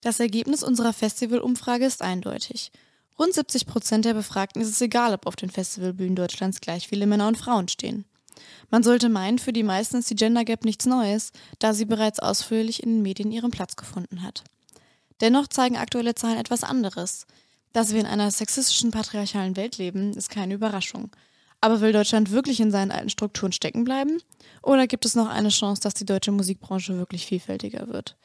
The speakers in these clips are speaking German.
Das Ergebnis unserer Festivalumfrage ist eindeutig. Rund 70 Prozent der Befragten ist es egal, ob auf den Festivalbühnen Deutschlands gleich viele Männer und Frauen stehen. Man sollte meinen, für die meisten ist die Gender Gap nichts Neues, da sie bereits ausführlich in den Medien ihren Platz gefunden hat. Dennoch zeigen aktuelle Zahlen etwas anderes. Dass wir in einer sexistischen, patriarchalen Welt leben, ist keine Überraschung. Aber will Deutschland wirklich in seinen alten Strukturen stecken bleiben? Oder gibt es noch eine Chance, dass die deutsche Musikbranche wirklich vielfältiger wird?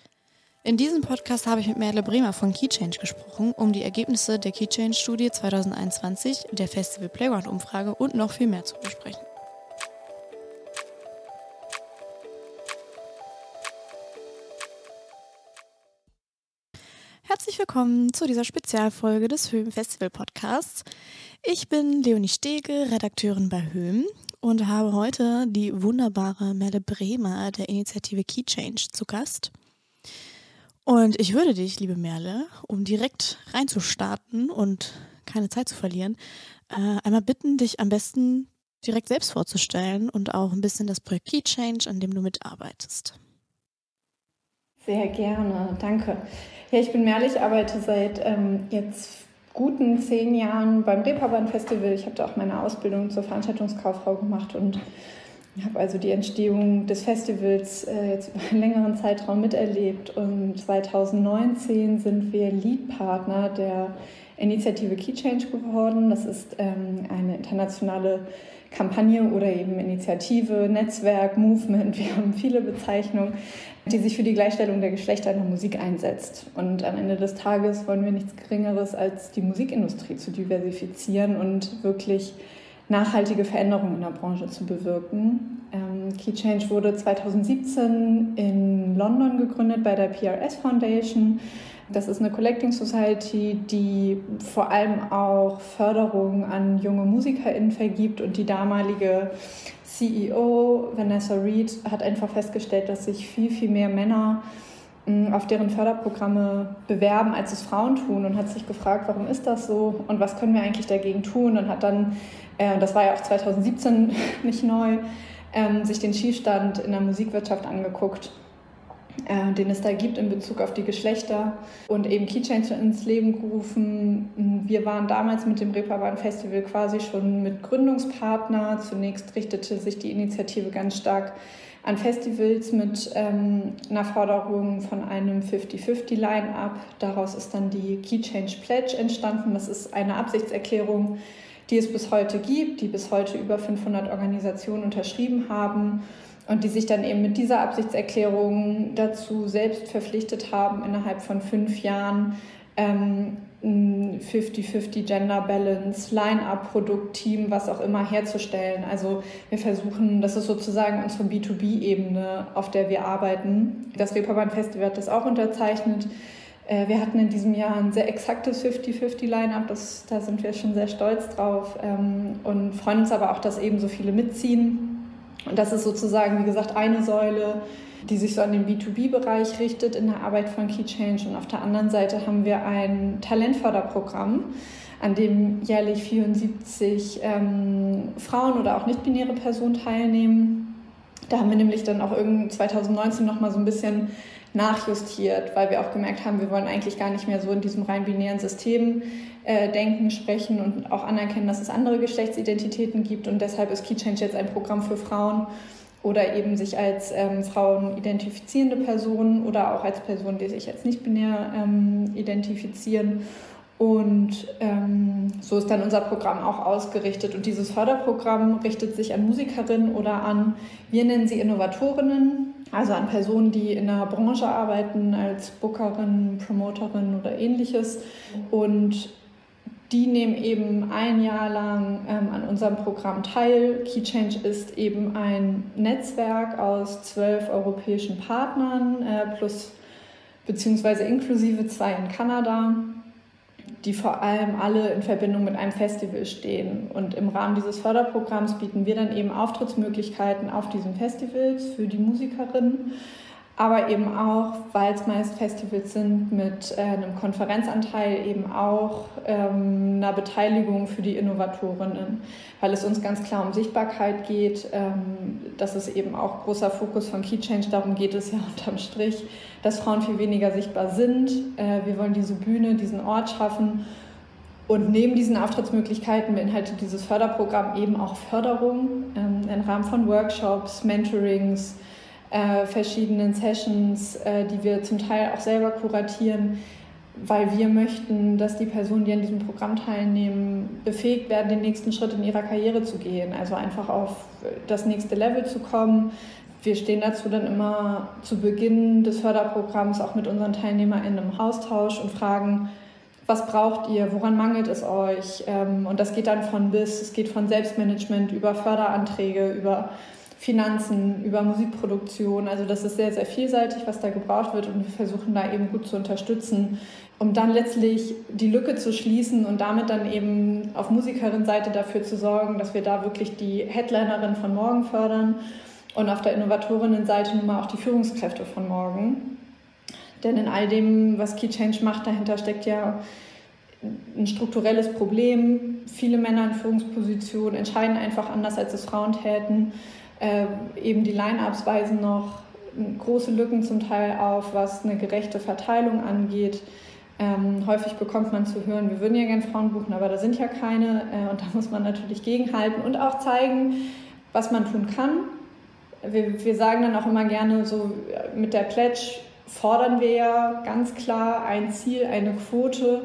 In diesem Podcast habe ich mit Merle Bremer von Keychange gesprochen, um die Ergebnisse der Keychange-Studie 2021, der Festival Playground-Umfrage und noch viel mehr zu besprechen. Herzlich willkommen zu dieser Spezialfolge des Höhm Festival Podcasts. Ich bin Leonie Stege, Redakteurin bei Höhm und habe heute die wunderbare Merle Bremer der Initiative Keychange zu Gast. Und ich würde dich, liebe Merle, um direkt reinzustarten und keine Zeit zu verlieren, äh, einmal bitten, dich am besten direkt selbst vorzustellen und auch ein bisschen das Projekt Key Change, an dem du mitarbeitest. Sehr gerne, danke. Ja, ich bin Merle, ich arbeite seit ähm, jetzt guten zehn Jahren beim Reeperbahn Festival. Ich habe da auch meine Ausbildung zur Veranstaltungskauffrau gemacht und ich habe also die Entstehung des Festivals äh, jetzt über einen längeren Zeitraum miterlebt und 2019 sind wir Leadpartner der Initiative Key Change geworden. Das ist ähm, eine internationale Kampagne oder eben Initiative, Netzwerk, Movement, wir haben viele Bezeichnungen, die sich für die Gleichstellung der Geschlechter in der Musik einsetzt. Und am Ende des Tages wollen wir nichts Geringeres als die Musikindustrie zu diversifizieren und wirklich nachhaltige Veränderungen in der Branche zu bewirken. Ähm, Key Change wurde 2017 in London gegründet bei der PRS Foundation. Das ist eine Collecting Society, die vor allem auch Förderung an junge MusikerInnen vergibt und die damalige CEO Vanessa Reed hat einfach festgestellt, dass sich viel, viel mehr Männer hm, auf deren Förderprogramme bewerben, als es Frauen tun und hat sich gefragt, warum ist das so und was können wir eigentlich dagegen tun und hat dann äh, das war ja auch 2017 nicht neu, ähm, sich den Schießstand in der Musikwirtschaft angeguckt, äh, den es da gibt in Bezug auf die Geschlechter und eben Keychains ins Leben gerufen. Wir waren damals mit dem Reeperbahn Festival quasi schon mit Gründungspartner. Zunächst richtete sich die Initiative ganz stark an Festivals mit ähm, einer Forderung von einem 50-50-Line-up. Daraus ist dann die Key Pledge entstanden. Das ist eine Absichtserklärung, die es bis heute gibt, die bis heute über 500 Organisationen unterschrieben haben und die sich dann eben mit dieser Absichtserklärung dazu selbst verpflichtet haben, innerhalb von fünf Jahren 50-50 ähm, Gender Balance, Line-up-Produktteam, was auch immer herzustellen. Also wir versuchen, das ist sozusagen unsere B2B-Ebene, auf der wir arbeiten. Das Reeperbahn Festival hat das auch unterzeichnet. Äh, wir hatten in diesem Jahr ein sehr exaktes 50-50-Line-up, da sind wir schon sehr stolz drauf ähm, und freuen uns aber auch, dass eben so viele mitziehen. Und das ist sozusagen, wie gesagt, eine Säule, die sich so an den B2B-Bereich richtet in der Arbeit von Key. Und auf der anderen Seite haben wir ein Talentförderprogramm, an dem jährlich 74 ähm, Frauen oder auch nicht-binäre Personen teilnehmen. Da haben wir nämlich dann auch 2019 noch mal so ein bisschen nachjustiert, weil wir auch gemerkt haben, wir wollen eigentlich gar nicht mehr so in diesem rein binären System äh, denken, sprechen und auch anerkennen, dass es andere Geschlechtsidentitäten gibt. Und deshalb ist Key jetzt ein Programm für Frauen oder eben sich als ähm, Frauen identifizierende Personen oder auch als Personen, die sich als nicht binär ähm, identifizieren. Und ähm, so ist dann unser Programm auch ausgerichtet. Und dieses Förderprogramm richtet sich an Musikerinnen oder an, wir nennen sie Innovatorinnen, also an Personen, die in der Branche arbeiten, als Bookerin, Promoterin oder ähnliches. Und die nehmen eben ein Jahr lang ähm, an unserem Programm teil. KeyChange ist eben ein Netzwerk aus zwölf europäischen Partnern äh, plus beziehungsweise inklusive zwei in Kanada die vor allem alle in Verbindung mit einem Festival stehen. Und im Rahmen dieses Förderprogramms bieten wir dann eben Auftrittsmöglichkeiten auf diesen Festivals für die Musikerinnen. Aber eben auch, weil es meist Festivals sind mit äh, einem Konferenzanteil, eben auch ähm, einer Beteiligung für die Innovatorinnen, weil es uns ganz klar um Sichtbarkeit geht. Ähm, das ist eben auch großer Fokus von Key Change. Darum geht es ja unterm Strich, dass Frauen viel weniger sichtbar sind. Äh, wir wollen diese Bühne, diesen Ort schaffen. Und neben diesen Auftrittsmöglichkeiten beinhaltet dieses Förderprogramm eben auch Förderung ähm, im Rahmen von Workshops, Mentorings, äh, verschiedenen Sessions, äh, die wir zum Teil auch selber kuratieren, weil wir möchten, dass die Personen, die an diesem Programm teilnehmen, befähigt werden, den nächsten Schritt in ihrer Karriere zu gehen, also einfach auf das nächste Level zu kommen. Wir stehen dazu dann immer zu Beginn des Förderprogramms auch mit unseren TeilnehmerInnen im Austausch und fragen, was braucht ihr, woran mangelt es euch? Ähm, und das geht dann von bis, es geht von Selbstmanagement über Förderanträge, über Finanzen, über Musikproduktion. Also das ist sehr, sehr vielseitig, was da gebraucht wird und wir versuchen da eben gut zu unterstützen, um dann letztlich die Lücke zu schließen und damit dann eben auf Musikerin-Seite dafür zu sorgen, dass wir da wirklich die Headlinerin von morgen fördern und auf der Innovatorinnen-Seite nun mal auch die Führungskräfte von morgen. Denn in all dem, was Key Change macht, dahinter steckt ja ein strukturelles Problem. Viele Männer in Führungspositionen entscheiden einfach anders, als es Frauen täten. Äh, eben die Line-Ups weisen noch große Lücken zum Teil auf, was eine gerechte Verteilung angeht. Ähm, häufig bekommt man zu hören, wir würden ja gerne Frauen buchen, aber da sind ja keine. Äh, und da muss man natürlich gegenhalten und auch zeigen, was man tun kann. Wir, wir sagen dann auch immer gerne so mit der Pledge fordern wir ja ganz klar ein Ziel, eine Quote,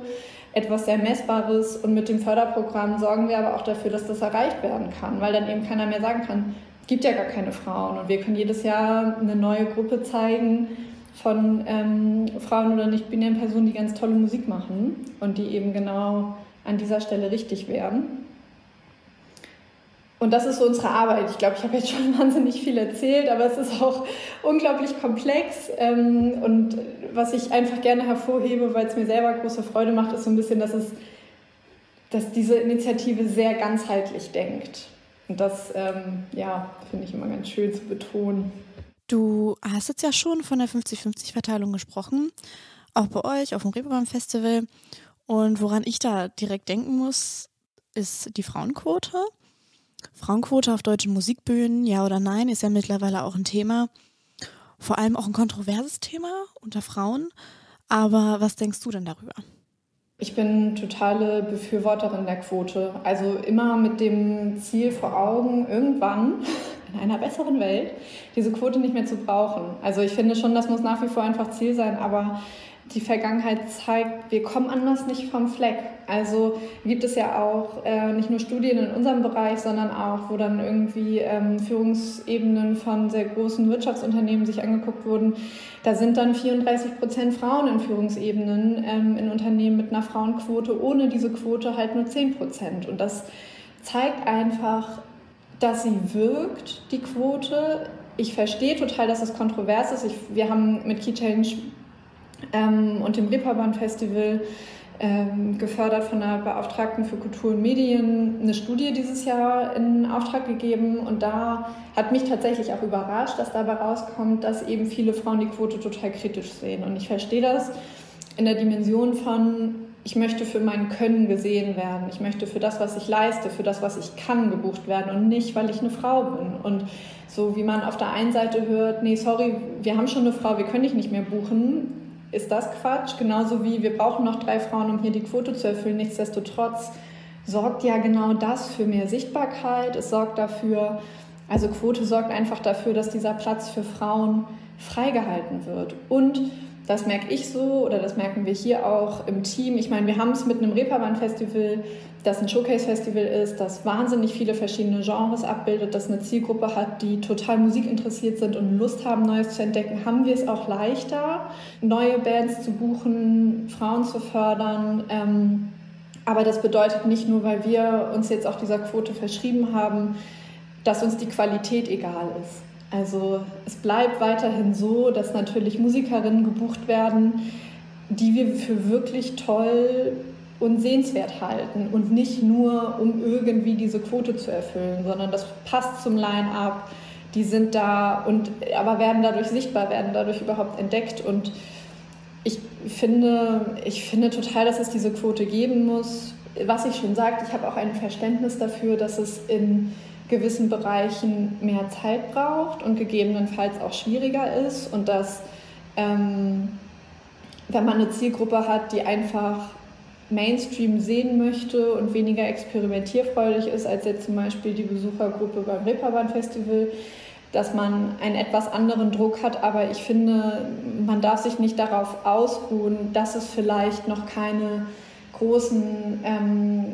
etwas sehr Messbares und mit dem Förderprogramm sorgen wir aber auch dafür, dass das erreicht werden kann, weil dann eben keiner mehr sagen kann, gibt ja gar keine Frauen. Und wir können jedes Jahr eine neue Gruppe zeigen von ähm, Frauen oder nicht-binären Personen, die ganz tolle Musik machen und die eben genau an dieser Stelle richtig wären. Und das ist so unsere Arbeit. Ich glaube, ich habe jetzt schon wahnsinnig viel erzählt, aber es ist auch unglaublich komplex. Ähm, und was ich einfach gerne hervorhebe, weil es mir selber große Freude macht, ist so ein bisschen, dass es dass diese Initiative sehr ganzheitlich denkt. Und das, ähm, ja, finde ich immer ganz schön zu betonen. Du hast jetzt ja schon von der 50-50-Verteilung gesprochen, auch bei euch auf dem Reeperbahn Festival. Und woran ich da direkt denken muss, ist die Frauenquote. Frauenquote auf deutschen Musikbühnen, ja oder nein, ist ja mittlerweile auch ein Thema. Vor allem auch ein kontroverses Thema unter Frauen. Aber was denkst du denn darüber? Ich bin totale Befürworterin der Quote. Also immer mit dem Ziel vor Augen, irgendwann in einer besseren Welt diese Quote nicht mehr zu brauchen. Also ich finde schon, das muss nach wie vor einfach Ziel sein, aber die Vergangenheit zeigt, wir kommen anders nicht vom Fleck. Also gibt es ja auch äh, nicht nur Studien in unserem Bereich, sondern auch, wo dann irgendwie ähm, Führungsebenen von sehr großen Wirtschaftsunternehmen sich angeguckt wurden. Da sind dann 34 Prozent Frauen in Führungsebenen ähm, in Unternehmen mit einer Frauenquote, ohne diese Quote halt nur 10 Prozent. Und das zeigt einfach, dass sie wirkt, die Quote. Ich verstehe total, dass es kontrovers ist. Ich, wir haben mit Key Change ähm, und dem Reeperbahn Festival ähm, gefördert von der Beauftragten für Kultur und Medien eine Studie dieses Jahr in Auftrag gegeben und da hat mich tatsächlich auch überrascht, dass dabei rauskommt, dass eben viele Frauen die Quote total kritisch sehen und ich verstehe das in der Dimension von ich möchte für mein Können gesehen werden. Ich möchte für das, was ich leiste, für das, was ich kann, gebucht werden und nicht, weil ich eine Frau bin. Und so wie man auf der einen Seite hört, nee, sorry, wir haben schon eine Frau, wir können dich nicht mehr buchen, ist das Quatsch. Genauso wie wir brauchen noch drei Frauen, um hier die Quote zu erfüllen. Nichtsdestotrotz sorgt ja genau das für mehr Sichtbarkeit. Es sorgt dafür, also Quote sorgt einfach dafür, dass dieser Platz für Frauen freigehalten wird. Und das merke ich so oder das merken wir hier auch im Team. Ich meine, wir haben es mit einem Reeperbahn-Festival, das ein Showcase-Festival ist, das wahnsinnig viele verschiedene Genres abbildet, das eine Zielgruppe hat, die total musikinteressiert sind und Lust haben, Neues zu entdecken. Haben wir es auch leichter, neue Bands zu buchen, Frauen zu fördern. Ähm, aber das bedeutet nicht nur, weil wir uns jetzt auch dieser Quote verschrieben haben, dass uns die Qualität egal ist. Also es bleibt weiterhin so, dass natürlich Musikerinnen gebucht werden, die wir für wirklich toll und sehenswert halten und nicht nur, um irgendwie diese Quote zu erfüllen, sondern das passt zum Line-up, die sind da und aber werden dadurch sichtbar, werden dadurch überhaupt entdeckt. Und ich finde, ich finde total, dass es diese Quote geben muss. Was ich schon sagte, ich habe auch ein Verständnis dafür, dass es in gewissen Bereichen mehr Zeit braucht und gegebenenfalls auch schwieriger ist und dass ähm, wenn man eine Zielgruppe hat, die einfach Mainstream sehen möchte und weniger experimentierfreudig ist als jetzt zum Beispiel die Besuchergruppe beim Reeperbahn Festival, dass man einen etwas anderen Druck hat. Aber ich finde, man darf sich nicht darauf ausruhen, dass es vielleicht noch keine großen ähm,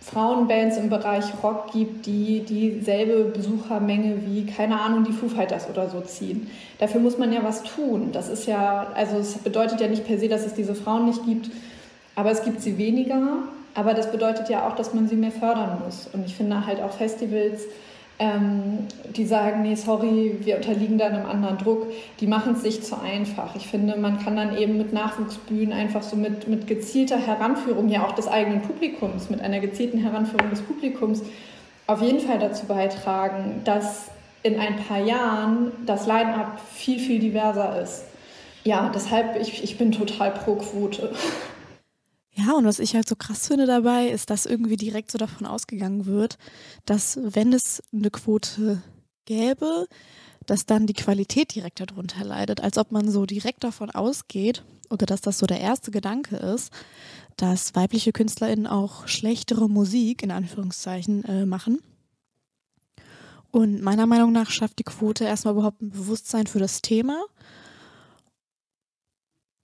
Frauenbands im Bereich Rock gibt, die dieselbe Besuchermenge wie, keine Ahnung, die Foo Fighters oder so ziehen. Dafür muss man ja was tun. Das ist ja, also es bedeutet ja nicht per se, dass es diese Frauen nicht gibt, aber es gibt sie weniger. Aber das bedeutet ja auch, dass man sie mehr fördern muss. Und ich finde halt auch Festivals, ähm, die sagen, nee, sorry, wir unterliegen da einem anderen Druck, die machen es sich zu einfach. Ich finde, man kann dann eben mit Nachwuchsbühnen einfach so mit, mit gezielter Heranführung ja auch des eigenen Publikums, mit einer gezielten Heranführung des Publikums auf jeden Fall dazu beitragen, dass in ein paar Jahren das Line-up viel, viel diverser ist. Ja, deshalb, ich, ich bin total pro Quote. Ja, und was ich halt so krass finde dabei, ist, dass irgendwie direkt so davon ausgegangen wird, dass wenn es eine Quote gäbe, dass dann die Qualität direkt darunter leidet, als ob man so direkt davon ausgeht oder dass das so der erste Gedanke ist, dass weibliche KünstlerInnen auch schlechtere Musik in Anführungszeichen äh, machen. Und meiner Meinung nach schafft die Quote erstmal überhaupt ein Bewusstsein für das Thema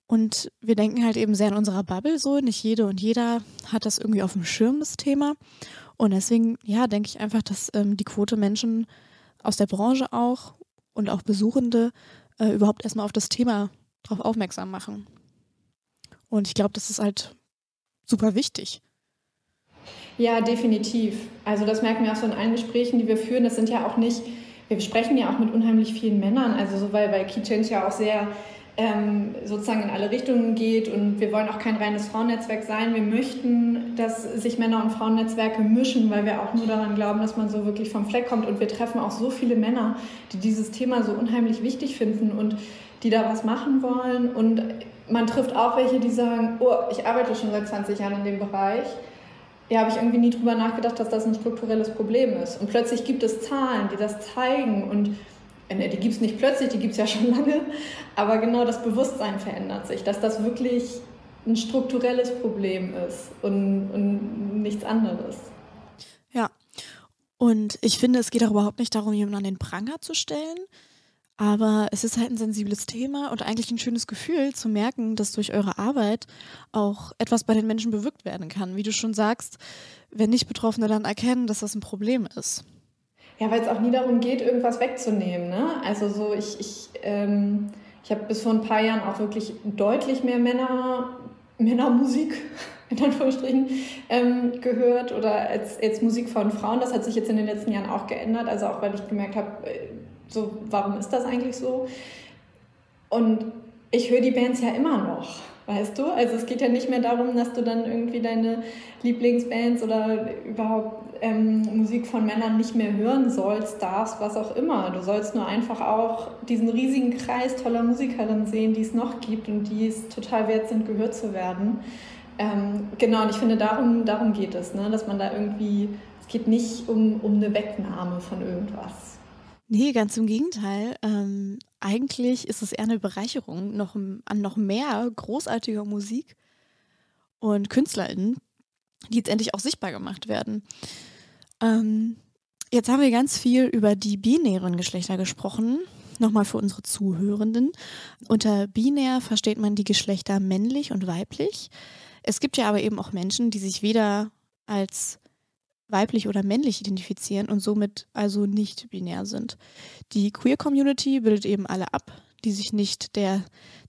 und wir denken halt eben sehr in unserer Bubble so. Nicht jede und jeder hat das irgendwie auf dem Schirm, das Thema. Und deswegen, ja, denke ich einfach, dass ähm, die Quote Menschen aus der Branche auch und auch Besuchende äh, überhaupt erstmal auf das Thema drauf aufmerksam machen. Und ich glaube, das ist halt super wichtig. Ja, definitiv. Also das merken wir auch so in allen Gesprächen, die wir führen. Das sind ja auch nicht, wir sprechen ja auch mit unheimlich vielen Männern. Also so, weil, weil Key Change ja auch sehr ähm, sozusagen in alle Richtungen geht und wir wollen auch kein reines Frauennetzwerk sein. Wir möchten, dass sich Männer- und Frauennetzwerke mischen, weil wir auch nur daran glauben, dass man so wirklich vom Fleck kommt und wir treffen auch so viele Männer, die dieses Thema so unheimlich wichtig finden und die da was machen wollen und man trifft auch welche, die sagen, oh, ich arbeite schon seit 20 Jahren in dem Bereich. Ja, habe ich irgendwie nie drüber nachgedacht, dass das ein strukturelles Problem ist. Und plötzlich gibt es Zahlen, die das zeigen und die gibt es nicht plötzlich, die gibt es ja schon lange, aber genau das Bewusstsein verändert sich, dass das wirklich ein strukturelles Problem ist und, und nichts anderes. Ja, und ich finde, es geht auch überhaupt nicht darum, jemanden an den Pranger zu stellen, aber es ist halt ein sensibles Thema und eigentlich ein schönes Gefühl zu merken, dass durch eure Arbeit auch etwas bei den Menschen bewirkt werden kann. Wie du schon sagst, wenn nicht Betroffene dann erkennen, dass das ein Problem ist. Ja, weil es auch nie darum geht, irgendwas wegzunehmen. Ne? Also so, ich, ich, ähm, ich habe bis vor ein paar Jahren auch wirklich deutlich mehr Männer, Männermusik in Anführungsstrichen ähm, gehört oder als, als Musik von Frauen. Das hat sich jetzt in den letzten Jahren auch geändert. Also auch weil ich gemerkt habe, äh, so, warum ist das eigentlich so? Und ich höre die Bands ja immer noch. Weißt du? Also es geht ja nicht mehr darum, dass du dann irgendwie deine Lieblingsbands oder überhaupt ähm, Musik von Männern nicht mehr hören sollst, darfst, was auch immer. Du sollst nur einfach auch diesen riesigen Kreis toller Musikerinnen sehen, die es noch gibt und die es total wert sind, gehört zu werden. Ähm, genau, und ich finde, darum, darum geht es, ne? dass man da irgendwie, es geht nicht um, um eine Wegnahme von irgendwas. Nee, ganz im Gegenteil. Ähm, eigentlich ist es eher eine Bereicherung noch, an noch mehr großartiger Musik und KünstlerInnen, die jetzt endlich auch sichtbar gemacht werden. Ähm, jetzt haben wir ganz viel über die binären Geschlechter gesprochen. Nochmal für unsere Zuhörenden. Unter binär versteht man die Geschlechter männlich und weiblich. Es gibt ja aber eben auch Menschen, die sich weder als weiblich oder männlich identifizieren und somit also nicht binär sind. Die Queer Community bildet eben alle ab, die sich nicht der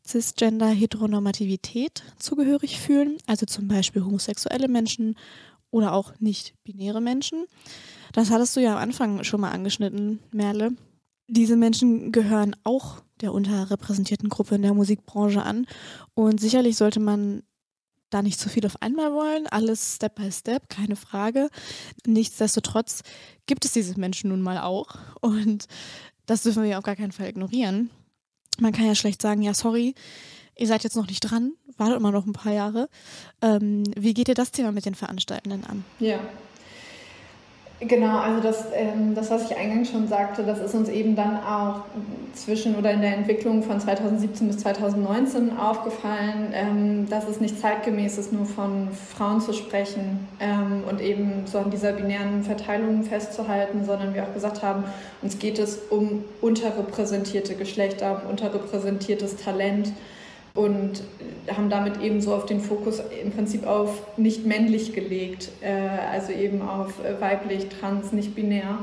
Cisgender-Heteronormativität zugehörig fühlen, also zum Beispiel homosexuelle Menschen oder auch nicht-binäre Menschen. Das hattest du ja am Anfang schon mal angeschnitten, Merle. Diese Menschen gehören auch der unterrepräsentierten Gruppe in der Musikbranche an und sicherlich sollte man da nicht zu viel auf einmal wollen, alles Step by Step, keine Frage. Nichtsdestotrotz gibt es diese Menschen nun mal auch und das dürfen wir auf gar keinen Fall ignorieren. Man kann ja schlecht sagen, ja, sorry, ihr seid jetzt noch nicht dran, wartet immer noch ein paar Jahre. Ähm, wie geht ihr das Thema mit den Veranstaltenden an? Ja, Genau, also das, ähm, das, was ich eingangs schon sagte, das ist uns eben dann auch zwischen oder in der Entwicklung von 2017 bis 2019 aufgefallen, ähm, dass es nicht zeitgemäß ist, nur von Frauen zu sprechen ähm, und eben so an dieser binären Verteilung festzuhalten, sondern wir auch gesagt haben, uns geht es um unterrepräsentierte Geschlechter, um unterrepräsentiertes Talent und haben damit eben so auf den Fokus im Prinzip auf nicht männlich gelegt, äh, also eben auf äh, weiblich, trans, nicht binär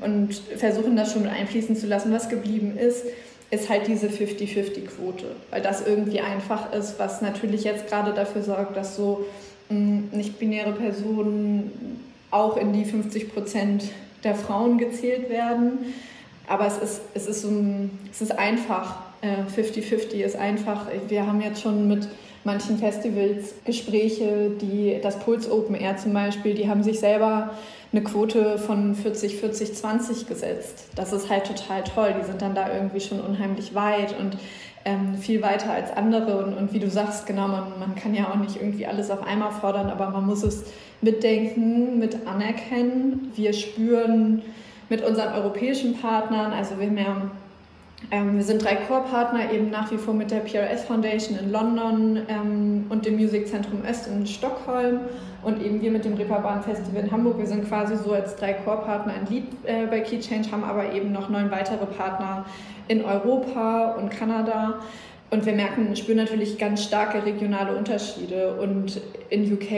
und versuchen das schon mit einfließen zu lassen. Was geblieben ist, ist halt diese 50-50-Quote, weil das irgendwie einfach ist, was natürlich jetzt gerade dafür sorgt, dass so nicht-binäre Personen auch in die 50 Prozent der Frauen gezählt werden. Aber es ist, es ist, um, es ist einfach 50-50 äh, ist einfach, wir haben jetzt schon mit manchen Festivals Gespräche, die das Puls Open Air zum Beispiel, die haben sich selber eine Quote von 40, 40, 20 gesetzt. Das ist halt total toll. Die sind dann da irgendwie schon unheimlich weit und ähm, viel weiter als andere. Und, und wie du sagst, genau, man, man kann ja auch nicht irgendwie alles auf einmal fordern, aber man muss es mitdenken, mit anerkennen. Wir spüren mit unseren europäischen Partnern, also wir haben ja ähm, wir sind drei Core-Partner, eben nach wie vor mit der PRS Foundation in London ähm, und dem Musikzentrum Öst in Stockholm und eben wir mit dem Reeperbahn Festival in Hamburg. Wir sind quasi so als drei Core-Partner ein Lied äh, bei Key Change, haben aber eben noch neun weitere Partner in Europa und Kanada. Und wir merken, spüren natürlich ganz starke regionale Unterschiede. Und in UK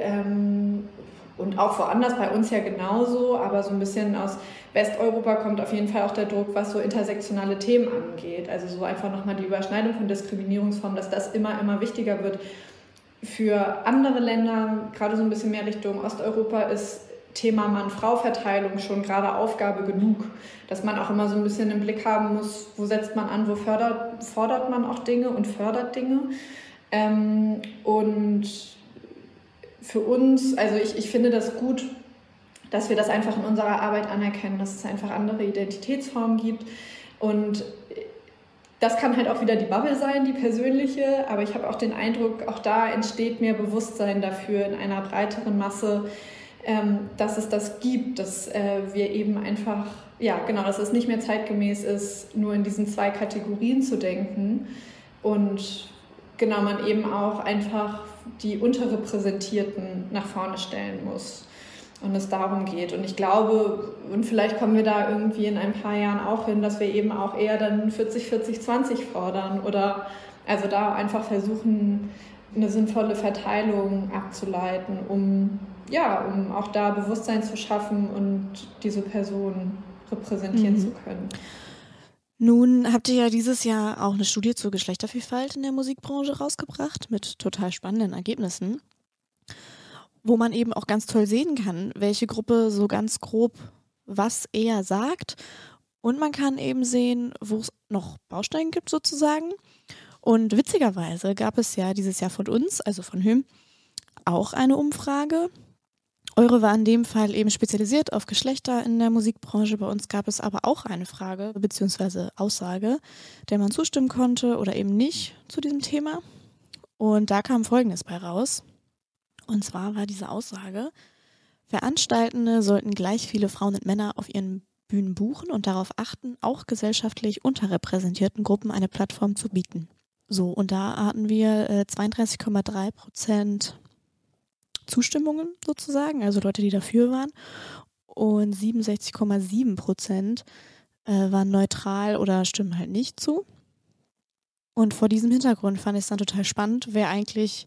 ähm, und auch woanders, bei uns ja genauso, aber so ein bisschen aus Westeuropa kommt auf jeden Fall auch der Druck, was so intersektionale Themen angeht. Also so einfach nochmal die Überschneidung von Diskriminierungsformen, dass das immer, immer wichtiger wird. Für andere Länder, gerade so ein bisschen mehr Richtung Osteuropa, ist Thema Mann-Frau-Verteilung schon gerade Aufgabe genug, dass man auch immer so ein bisschen im Blick haben muss, wo setzt man an, wo fördert, fordert man auch Dinge und fördert Dinge. Ähm, und für uns, also ich, ich finde das gut, dass wir das einfach in unserer Arbeit anerkennen, dass es einfach andere Identitätsformen gibt. Und das kann halt auch wieder die Bubble sein, die persönliche, aber ich habe auch den Eindruck, auch da entsteht mehr Bewusstsein dafür in einer breiteren Masse, ähm, dass es das gibt, dass äh, wir eben einfach, ja genau, dass es nicht mehr zeitgemäß ist, nur in diesen zwei Kategorien zu denken und genau man eben auch einfach die Unterrepräsentierten nach vorne stellen muss und es darum geht. Und ich glaube, und vielleicht kommen wir da irgendwie in ein paar Jahren auch hin, dass wir eben auch eher dann 40, 40, 20 fordern oder also da einfach versuchen, eine sinnvolle Verteilung abzuleiten, um ja, um auch da Bewusstsein zu schaffen und diese Person repräsentieren mhm. zu können. Nun habt ihr ja dieses Jahr auch eine Studie zur Geschlechtervielfalt in der Musikbranche rausgebracht mit total spannenden Ergebnissen wo man eben auch ganz toll sehen kann, welche Gruppe so ganz grob was eher sagt. Und man kann eben sehen, wo es noch Bausteine gibt sozusagen. Und witzigerweise gab es ja dieses Jahr von uns, also von Hüm, auch eine Umfrage. Eure war in dem Fall eben spezialisiert auf Geschlechter in der Musikbranche. Bei uns gab es aber auch eine Frage bzw. Aussage, der man zustimmen konnte oder eben nicht zu diesem Thema. Und da kam Folgendes bei raus. Und zwar war diese Aussage, Veranstaltende sollten gleich viele Frauen und Männer auf ihren Bühnen buchen und darauf achten, auch gesellschaftlich unterrepräsentierten Gruppen eine Plattform zu bieten. So, und da hatten wir äh, 32,3 Prozent Zustimmungen sozusagen, also Leute, die dafür waren. Und 67,7 Prozent äh, waren neutral oder stimmen halt nicht zu. Und vor diesem Hintergrund fand ich es dann total spannend, wer eigentlich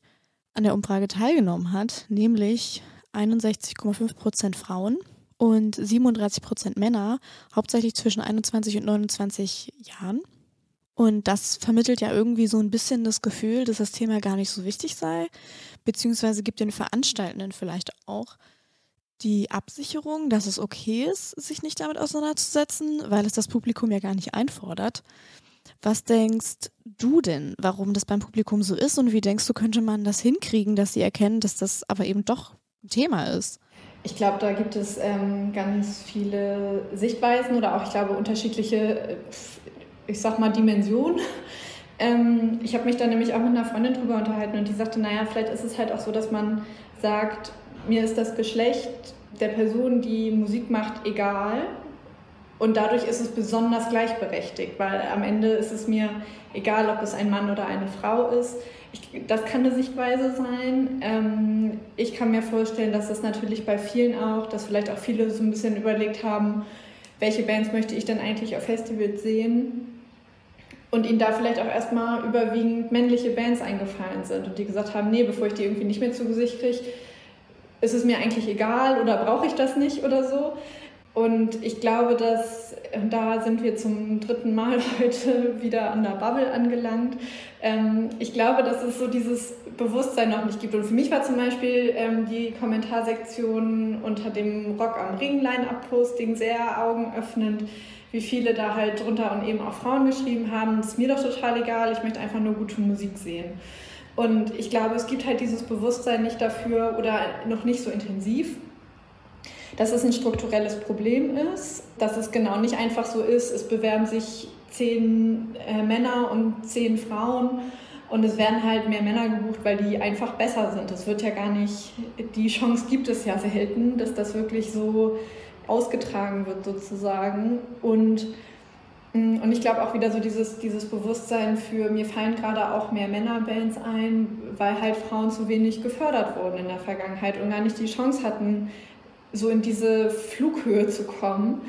an der Umfrage teilgenommen hat, nämlich 61,5 Prozent Frauen und 37 Prozent Männer, hauptsächlich zwischen 21 und 29 Jahren. Und das vermittelt ja irgendwie so ein bisschen das Gefühl, dass das Thema gar nicht so wichtig sei, beziehungsweise gibt den Veranstaltenden vielleicht auch die Absicherung, dass es okay ist, sich nicht damit auseinanderzusetzen, weil es das Publikum ja gar nicht einfordert. Was denkst du denn, warum das beim Publikum so ist und wie denkst du, könnte man das hinkriegen, dass sie erkennen, dass das aber eben doch ein Thema ist? Ich glaube, da gibt es ähm, ganz viele Sichtweisen oder auch, ich glaube, unterschiedliche, ich sag mal, Dimensionen. Ähm, ich habe mich da nämlich auch mit einer Freundin drüber unterhalten und die sagte, naja, vielleicht ist es halt auch so, dass man sagt, mir ist das Geschlecht der Person, die Musik macht, egal. Und dadurch ist es besonders gleichberechtigt, weil am Ende ist es mir egal, ob es ein Mann oder eine Frau ist. Ich, das kann eine Sichtweise sein. Ähm, ich kann mir vorstellen, dass das natürlich bei vielen auch, dass vielleicht auch viele so ein bisschen überlegt haben, welche Bands möchte ich denn eigentlich auf Festivals sehen und ihnen da vielleicht auch erstmal überwiegend männliche Bands eingefallen sind und die gesagt haben, nee, bevor ich die irgendwie nicht mehr zu Gesicht kriege, ist es mir eigentlich egal oder brauche ich das nicht oder so. Und ich glaube, dass da sind wir zum dritten Mal heute wieder an der Bubble angelangt. Ähm, ich glaube, dass es so dieses Bewusstsein noch nicht gibt. Und für mich war zum Beispiel ähm, die Kommentarsektion unter dem Rock am Ring Line-Up-Posting sehr augenöffnend wie viele da halt drunter und eben auch Frauen geschrieben haben, ist mir doch total egal, ich möchte einfach nur gute Musik sehen. Und ich glaube, es gibt halt dieses Bewusstsein nicht dafür oder noch nicht so intensiv, dass es ein strukturelles Problem ist, dass es genau nicht einfach so ist, es bewerben sich zehn äh, Männer und zehn Frauen und es werden halt mehr Männer gebucht, weil die einfach besser sind. Das wird ja gar nicht, die Chance gibt es ja selten, dass das wirklich so ausgetragen wird sozusagen. Und, mm, und ich glaube auch wieder so dieses, dieses Bewusstsein für, mir fallen gerade auch mehr Männerbands ein, weil halt Frauen zu wenig gefördert wurden in der Vergangenheit und gar nicht die Chance hatten, so in diese Flughöhe zu kommen.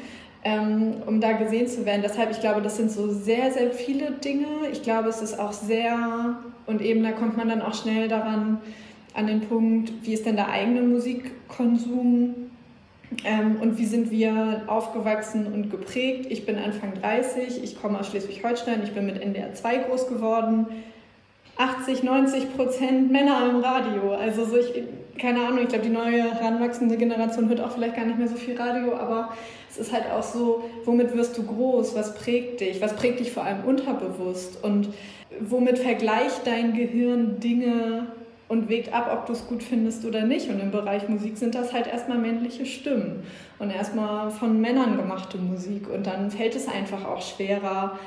Ähm, um da gesehen zu werden. Deshalb, ich glaube, das sind so sehr, sehr viele Dinge. Ich glaube, es ist auch sehr, und eben da kommt man dann auch schnell daran, an den Punkt, wie ist denn der eigene Musikkonsum ähm, und wie sind wir aufgewachsen und geprägt? Ich bin Anfang 30, ich komme aus Schleswig-Holstein, ich bin mit NDR 2 groß geworden. 80, 90 Prozent Männer im Radio. Also so ich, keine Ahnung, ich glaube, die neue heranwachsende Generation hört auch vielleicht gar nicht mehr so viel Radio, aber es ist halt auch so, womit wirst du groß? Was prägt dich? Was prägt dich vor allem unterbewusst? Und womit vergleicht dein Gehirn Dinge und wägt ab, ob du es gut findest oder nicht. Und im Bereich Musik sind das halt erstmal männliche Stimmen und erstmal von Männern gemachte Musik. Und dann fällt es einfach auch schwerer,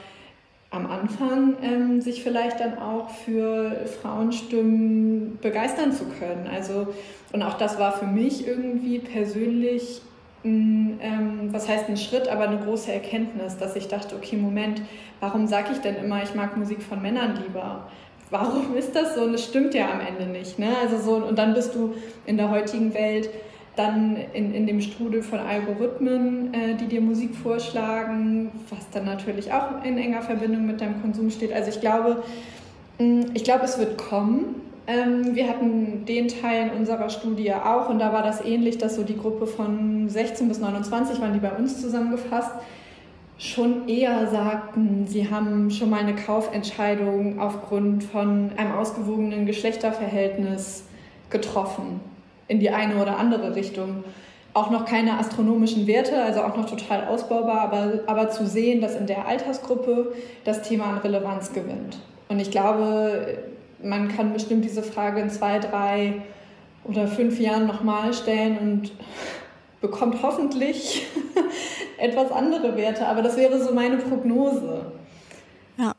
am Anfang ähm, sich vielleicht dann auch für Frauenstimmen begeistern zu können. Also, und auch das war für mich irgendwie persönlich ein, ähm, was heißt ein Schritt, aber eine große Erkenntnis, dass ich dachte, okay, Moment, warum sage ich denn immer, ich mag Musik von Männern lieber? Warum ist das so? Und es stimmt ja am Ende nicht. Ne? Also so, und dann bist du in der heutigen Welt dann in, in dem Strudel von Algorithmen, äh, die dir Musik vorschlagen, was dann natürlich auch in enger Verbindung mit deinem Konsum steht. Also ich glaube, mm, ich glaube, es wird kommen. Ähm, wir hatten den Teil in unserer Studie auch und da war das ähnlich, dass so die Gruppe von 16 bis 29 waren die bei uns zusammengefasst schon eher sagten, sie haben schon mal eine Kaufentscheidung aufgrund von einem ausgewogenen Geschlechterverhältnis getroffen, in die eine oder andere Richtung. Auch noch keine astronomischen Werte, also auch noch total ausbaubar, aber, aber zu sehen, dass in der Altersgruppe das Thema an Relevanz gewinnt. Und ich glaube, man kann bestimmt diese Frage in zwei, drei oder fünf Jahren nochmal stellen und bekommt hoffentlich etwas andere Werte. Aber das wäre so meine Prognose. Ja.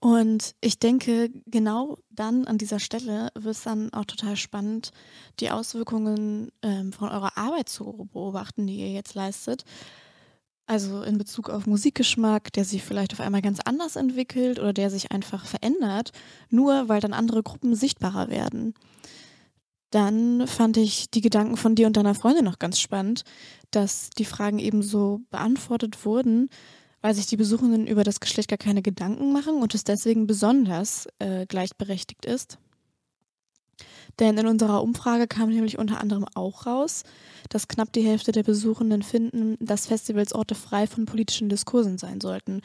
Und ich denke, genau dann an dieser Stelle wird es dann auch total spannend, die Auswirkungen ähm, von eurer Arbeit zu beobachten, die ihr jetzt leistet. Also in Bezug auf Musikgeschmack, der sich vielleicht auf einmal ganz anders entwickelt oder der sich einfach verändert, nur weil dann andere Gruppen sichtbarer werden. Dann fand ich die Gedanken von dir und deiner Freundin noch ganz spannend, dass die Fragen eben so beantwortet wurden, weil sich die Besuchenden über das Geschlecht gar keine Gedanken machen und es deswegen besonders äh, gleichberechtigt ist. Denn in unserer Umfrage kam nämlich unter anderem auch raus, dass knapp die Hälfte der Besuchenden finden, dass Festivals Orte frei von politischen Diskursen sein sollten.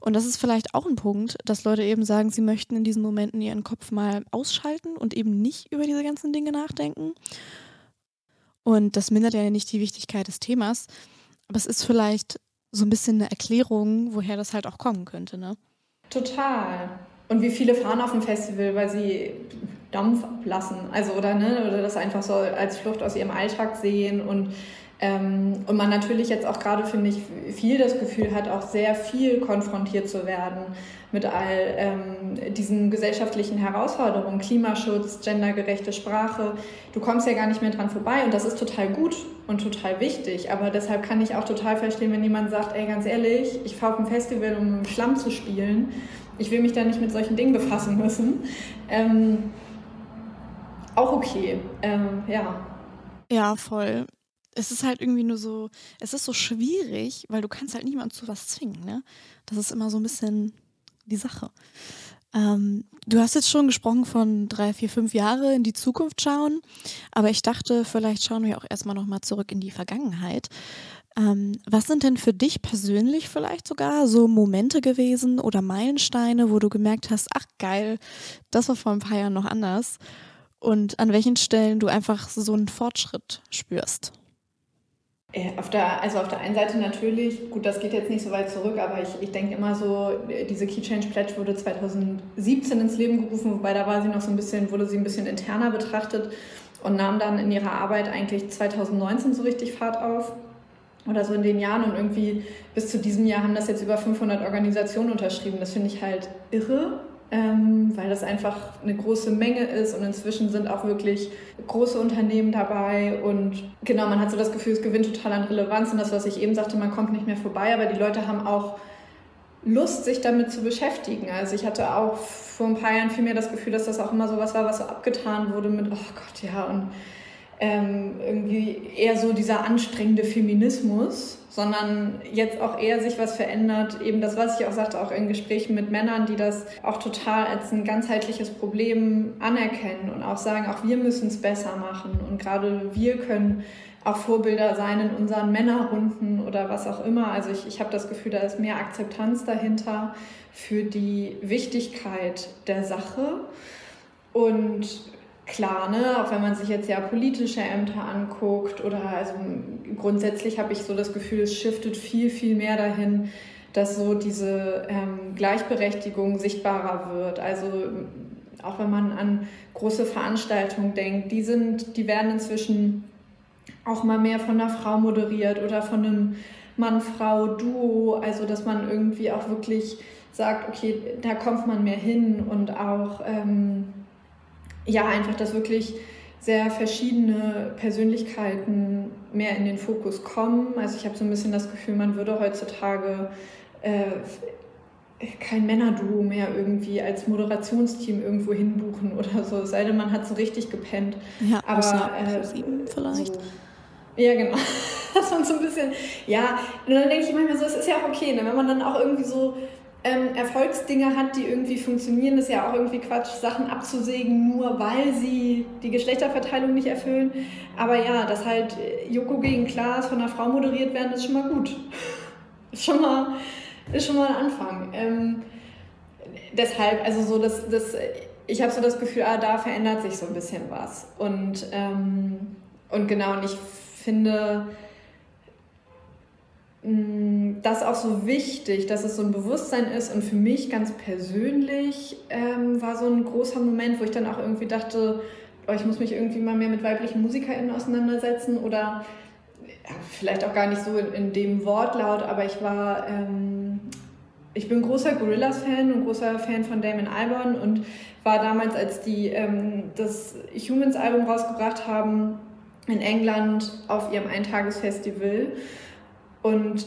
Und das ist vielleicht auch ein Punkt, dass Leute eben sagen, sie möchten in diesen Momenten ihren Kopf mal ausschalten und eben nicht über diese ganzen Dinge nachdenken. Und das mindert ja nicht die Wichtigkeit des Themas, aber es ist vielleicht so ein bisschen eine Erklärung, woher das halt auch kommen könnte, ne? Total. Und wie viele fahren auf dem Festival, weil sie Dampf ablassen, also oder ne, oder das einfach so als Flucht aus ihrem Alltag sehen und ähm, und man natürlich jetzt auch gerade, finde ich, viel das Gefühl hat, auch sehr viel konfrontiert zu werden mit all ähm, diesen gesellschaftlichen Herausforderungen, Klimaschutz, gendergerechte Sprache. Du kommst ja gar nicht mehr dran vorbei und das ist total gut und total wichtig. Aber deshalb kann ich auch total verstehen, wenn jemand sagt, ey, ganz ehrlich, ich fahre auf ein Festival, um Schlamm zu spielen. Ich will mich da nicht mit solchen Dingen befassen müssen. Ähm, auch okay, ähm, ja. Ja, voll es ist halt irgendwie nur so, es ist so schwierig, weil du kannst halt niemanden zu was zwingen, ne? Das ist immer so ein bisschen die Sache. Ähm, du hast jetzt schon gesprochen von drei, vier, fünf Jahre in die Zukunft schauen, aber ich dachte, vielleicht schauen wir auch erstmal nochmal zurück in die Vergangenheit. Ähm, was sind denn für dich persönlich vielleicht sogar so Momente gewesen oder Meilensteine, wo du gemerkt hast, ach geil, das war vor ein paar Jahren noch anders? Und an welchen Stellen du einfach so einen Fortschritt spürst? Äh, auf der, also auf der einen Seite natürlich, gut, das geht jetzt nicht so weit zurück, aber ich, ich denke immer so, diese Key Change Pledge wurde 2017 ins Leben gerufen, wobei da war sie noch so ein bisschen, wurde sie ein bisschen interner betrachtet und nahm dann in ihrer Arbeit eigentlich 2019 so richtig Fahrt auf oder so in den Jahren und irgendwie bis zu diesem Jahr haben das jetzt über 500 Organisationen unterschrieben. Das finde ich halt irre ähm, weil das einfach eine große Menge ist und inzwischen sind auch wirklich große Unternehmen dabei und genau, man hat so das Gefühl, es gewinnt total an Relevanz und das, was ich eben sagte, man kommt nicht mehr vorbei, aber die Leute haben auch Lust, sich damit zu beschäftigen. Also ich hatte auch vor ein paar Jahren viel mehr das Gefühl, dass das auch immer so was war, was so abgetan wurde mit, oh Gott, ja, und ähm, irgendwie eher so dieser anstrengende Feminismus sondern jetzt auch eher sich was verändert. Eben das, was ich auch sagte, auch in Gesprächen mit Männern, die das auch total als ein ganzheitliches Problem anerkennen und auch sagen, auch wir müssen es besser machen. Und gerade wir können auch Vorbilder sein in unseren Männerrunden oder was auch immer. Also ich, ich habe das Gefühl, da ist mehr Akzeptanz dahinter für die Wichtigkeit der Sache. Und klar, ne? auch wenn man sich jetzt ja politische Ämter anguckt oder also grundsätzlich habe ich so das Gefühl, es shiftet viel, viel mehr dahin, dass so diese ähm, Gleichberechtigung sichtbarer wird. Also auch wenn man an große Veranstaltungen denkt, die sind, die werden inzwischen auch mal mehr von einer Frau moderiert oder von einem Mann-Frau-Duo, also dass man irgendwie auch wirklich sagt, okay, da kommt man mehr hin und auch ähm, ja, einfach, dass wirklich sehr verschiedene Persönlichkeiten mehr in den Fokus kommen. Also ich habe so ein bisschen das Gefühl, man würde heutzutage äh, kein Männerduo mehr irgendwie als Moderationsteam irgendwo hinbuchen oder so, es sei denn, man hat so richtig gepennt. Ja, aber äh, sieben vielleicht. So, ja, genau. Das war so ein bisschen, ja, und dann denke ich manchmal so, es ist ja auch okay, ne? wenn man dann auch irgendwie so ähm, Erfolgsdinge hat, die irgendwie funktionieren, ist ja auch irgendwie Quatsch, Sachen abzusägen, nur weil sie die Geschlechterverteilung nicht erfüllen. Aber ja, dass halt Joko gegen Klaas von einer Frau moderiert werden, ist schon mal gut. Ist schon mal, ist schon mal ein Anfang. Ähm, deshalb, also so, das, das, ich habe so das Gefühl, ah, da verändert sich so ein bisschen was. Und, ähm, und genau, und ich finde, das ist auch so wichtig, dass es so ein Bewusstsein ist. Und für mich ganz persönlich ähm, war so ein großer Moment, wo ich dann auch irgendwie dachte, oh, ich muss mich irgendwie mal mehr mit weiblichen MusikerInnen auseinandersetzen oder ja, vielleicht auch gar nicht so in, in dem Wortlaut, aber ich war, ähm, ich bin großer Gorillas-Fan und großer Fan von Damon Albarn und war damals, als die ähm, das Humans-Album rausgebracht haben, in England auf ihrem Eintagesfestival. Und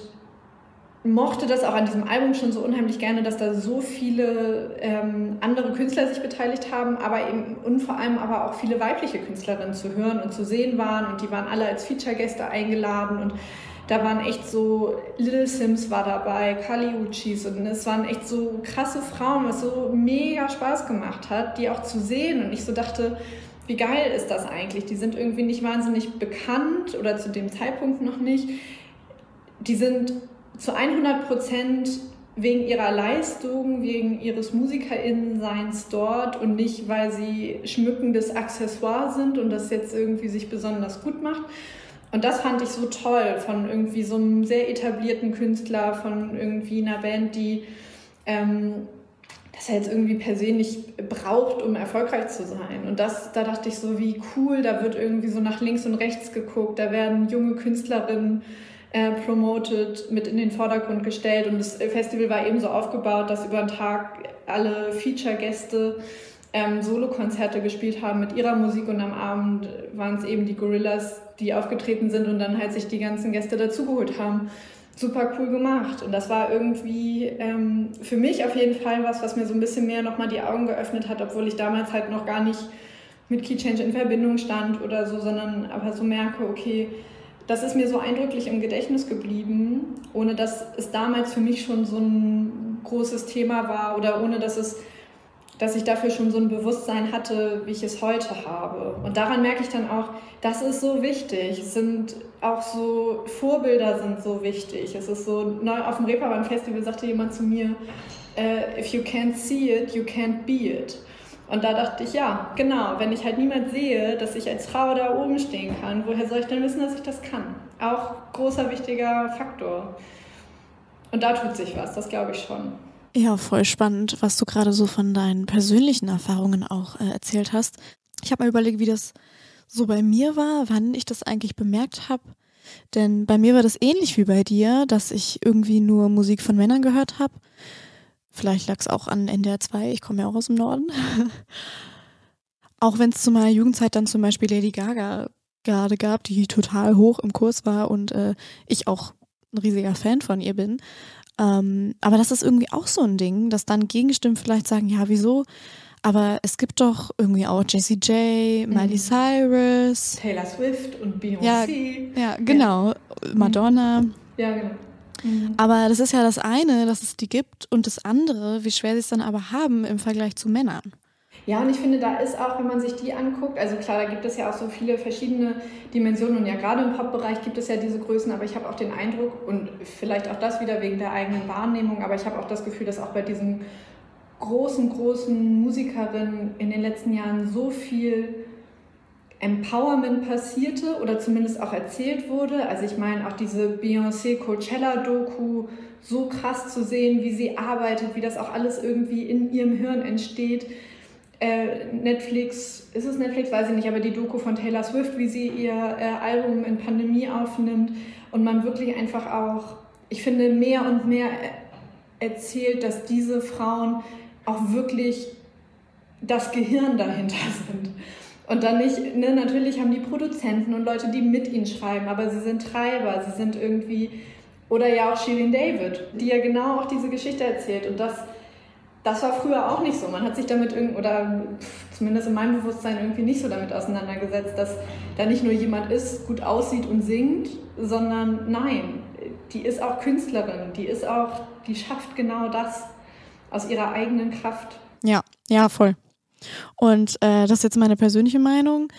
mochte das auch an diesem Album schon so unheimlich gerne, dass da so viele ähm, andere Künstler sich beteiligt haben, aber eben und vor allem aber auch viele weibliche Künstlerinnen zu hören und zu sehen waren. Und die waren alle als Feature-Gäste eingeladen und da waren echt so, Little Sims war dabei, Kali Uchis und es waren echt so krasse Frauen, was so mega Spaß gemacht hat, die auch zu sehen. Und ich so dachte, wie geil ist das eigentlich? Die sind irgendwie nicht wahnsinnig bekannt oder zu dem Zeitpunkt noch nicht die sind zu 100 Prozent wegen ihrer Leistung, wegen ihres MusikerInnenseins dort und nicht, weil sie schmückendes Accessoire sind und das jetzt irgendwie sich besonders gut macht. Und das fand ich so toll von irgendwie so einem sehr etablierten Künstler, von irgendwie einer Band, die ähm, er jetzt irgendwie per se nicht braucht, um erfolgreich zu sein. Und das, da dachte ich so, wie cool, da wird irgendwie so nach links und rechts geguckt, da werden junge Künstlerinnen äh, promoted, mit in den Vordergrund gestellt. Und das Festival war eben so aufgebaut, dass über den Tag alle Feature-Gäste ähm, Solokonzerte gespielt haben mit ihrer Musik und am Abend waren es eben die Gorillas, die aufgetreten sind und dann halt sich die ganzen Gäste dazugeholt haben super cool gemacht. Und das war irgendwie ähm, für mich auf jeden Fall was, was mir so ein bisschen mehr nochmal die Augen geöffnet hat, obwohl ich damals halt noch gar nicht mit Key Change in Verbindung stand oder so, sondern aber so merke, okay, das ist mir so eindrücklich im Gedächtnis geblieben, ohne dass es damals für mich schon so ein großes Thema war oder ohne dass es dass ich dafür schon so ein Bewusstsein hatte, wie ich es heute habe. Und daran merke ich dann auch, das ist so wichtig. Es sind auch so Vorbilder sind so wichtig. Es ist so, neu auf dem Reeperbahn Festival sagte jemand zu mir, uh, if you can't see it, you can't be it. Und da dachte ich, ja, genau, wenn ich halt niemand sehe, dass ich als Frau da oben stehen kann, woher soll ich denn wissen, dass ich das kann? Auch großer, wichtiger Faktor. Und da tut sich was, das glaube ich schon. Ja, voll spannend, was du gerade so von deinen persönlichen Erfahrungen auch äh, erzählt hast. Ich habe mal überlegt, wie das so bei mir war, wann ich das eigentlich bemerkt habe. Denn bei mir war das ähnlich wie bei dir, dass ich irgendwie nur Musik von Männern gehört habe. Vielleicht lag es auch an NDR 2, ich komme ja auch aus dem Norden. auch wenn es zu meiner Jugendzeit dann zum Beispiel Lady Gaga gerade gab, die total hoch im Kurs war und äh, ich auch ein riesiger Fan von ihr bin. Ähm, aber das ist irgendwie auch so ein Ding, dass dann Gegenstimmen vielleicht sagen, ja, wieso? Aber es gibt doch irgendwie auch Jessie J, Miley mhm. Cyrus, Taylor Swift und Beyoncé. Ja, ja genau. Ja. Madonna. Ja, genau. Mhm. Aber das ist ja das eine, dass es die gibt und das andere, wie schwer sie es dann aber haben im Vergleich zu Männern. Ja, und ich finde, da ist auch, wenn man sich die anguckt, also klar, da gibt es ja auch so viele verschiedene Dimensionen und ja, gerade im Pop-Bereich gibt es ja diese Größen, aber ich habe auch den Eindruck und vielleicht auch das wieder wegen der eigenen Wahrnehmung, aber ich habe auch das Gefühl, dass auch bei diesen großen, großen Musikerinnen in den letzten Jahren so viel Empowerment passierte oder zumindest auch erzählt wurde. Also ich meine auch diese Beyoncé Coachella-Doku, so krass zu sehen, wie sie arbeitet, wie das auch alles irgendwie in ihrem Hirn entsteht äh, Netflix, ist es Netflix, weiß ich nicht, aber die Doku von Taylor Swift, wie sie ihr äh, Album in Pandemie aufnimmt und man wirklich einfach auch, ich finde, mehr und mehr erzählt, dass diese Frauen auch wirklich das Gehirn dahinter sind. Und dann nicht, ne, natürlich haben die Produzenten und Leute, die mit ihnen schreiben, aber sie sind Treiber, sie sind irgendwie, oder ja auch Shirin David, die ja genau auch diese Geschichte erzählt und das das war früher auch nicht so. Man hat sich damit irgendwie, oder zumindest in meinem Bewusstsein irgendwie nicht so damit auseinandergesetzt, dass da nicht nur jemand ist, gut aussieht und singt, sondern nein, die ist auch Künstlerin, die ist auch, die schafft genau das aus ihrer eigenen Kraft. Ja, ja, voll. Und äh, das ist jetzt meine persönliche Meinung,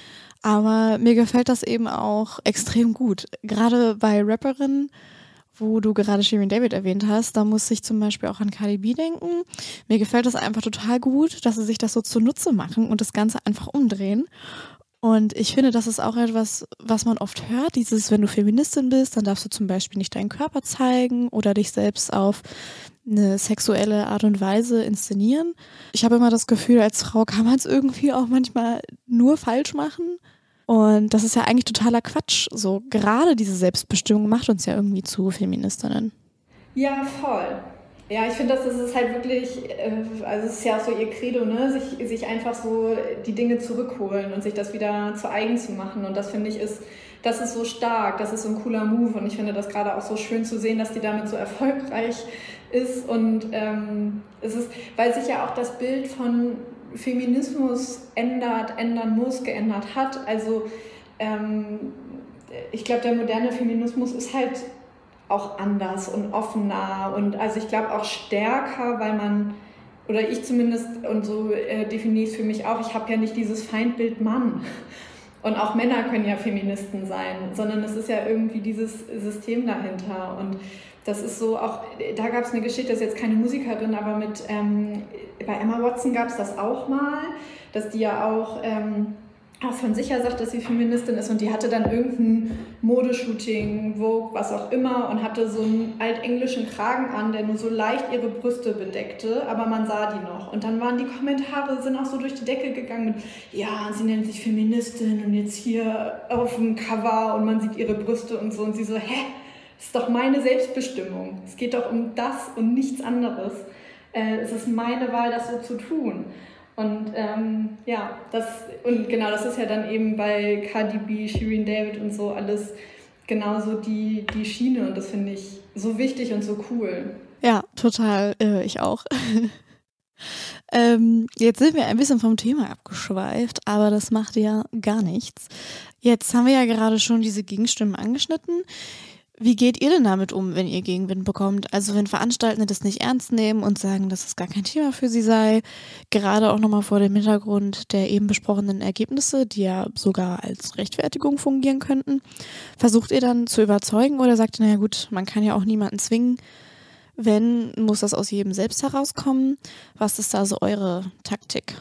aber mir gefällt das eben auch extrem gut. Gerade bei Rapperinnen wo du gerade Shirin David erwähnt hast, da muss ich zum Beispiel auch an Cardi B denken. Mir gefällt das einfach total gut, dass sie sich das so zunutze machen und das Ganze einfach umdrehen. Und ich finde, das ist auch etwas, was man oft hört. Dieses, wenn du Feministin bist, dann darfst du zum Beispiel nicht deinen Körper zeigen oder dich selbst auf eine sexuelle Art und Weise inszenieren. Ich habe immer das Gefühl, als Frau kann man es irgendwie auch manchmal nur falsch machen. Und das ist ja eigentlich totaler Quatsch. So gerade diese Selbstbestimmung macht uns ja irgendwie zu Feministinnen. Ja, voll. Ja, ich finde, das ist halt wirklich, äh, also es ist ja auch so ihr Credo, ne? sich, sich einfach so die Dinge zurückholen und sich das wieder zu eigen zu machen. Und das finde ich ist, das ist so stark, das ist so ein cooler Move. Und ich finde das gerade auch so schön zu sehen, dass die damit so erfolgreich ist. Und ähm, es ist, weil sich ja auch das Bild von Feminismus ändert, ändern muss, geändert hat. Also ähm, ich glaube, der moderne Feminismus ist halt auch anders und offener und also ich glaube auch stärker, weil man, oder ich zumindest, und so äh, definiere ich es für mich auch, ich habe ja nicht dieses Feindbild Mann. Und auch Männer können ja Feministen sein, sondern es ist ja irgendwie dieses System dahinter. Und das ist so auch, da gab es eine Geschichte, das ist jetzt keine Musikerin, aber mit, ähm, bei Emma Watson gab es das auch mal, dass die ja auch ähm, auch von sich her sagt, dass sie Feministin ist und die hatte dann irgendein Modeshooting, Vogue, was auch immer und hatte so einen altenglischen Kragen an, der nur so leicht ihre Brüste bedeckte, aber man sah die noch. Und dann waren die Kommentare, sind auch so durch die Decke gegangen mit, ja, sie nennt sich Feministin und jetzt hier auf dem Cover und man sieht ihre Brüste und so und sie so, hä? Das ist doch meine Selbstbestimmung. Es geht doch um das und nichts anderes. Äh, es ist meine Wahl, das so zu tun. Und ähm, ja, das und genau, das ist ja dann eben bei Cardi B, Shirin David und so alles genauso die, die Schiene und das finde ich so wichtig und so cool. Ja, total, äh, ich auch. ähm, jetzt sind wir ein bisschen vom Thema abgeschweift, aber das macht ja gar nichts. Jetzt haben wir ja gerade schon diese Gegenstimmen angeschnitten. Wie geht ihr denn damit um, wenn ihr Gegenwind bekommt? Also wenn Veranstaltende das nicht ernst nehmen und sagen, dass es gar kein Thema für sie sei, gerade auch nochmal vor dem Hintergrund der eben besprochenen Ergebnisse, die ja sogar als Rechtfertigung fungieren könnten, versucht ihr dann zu überzeugen oder sagt ihr, naja gut, man kann ja auch niemanden zwingen, wenn, muss das aus jedem selbst herauskommen? Was ist da so eure Taktik?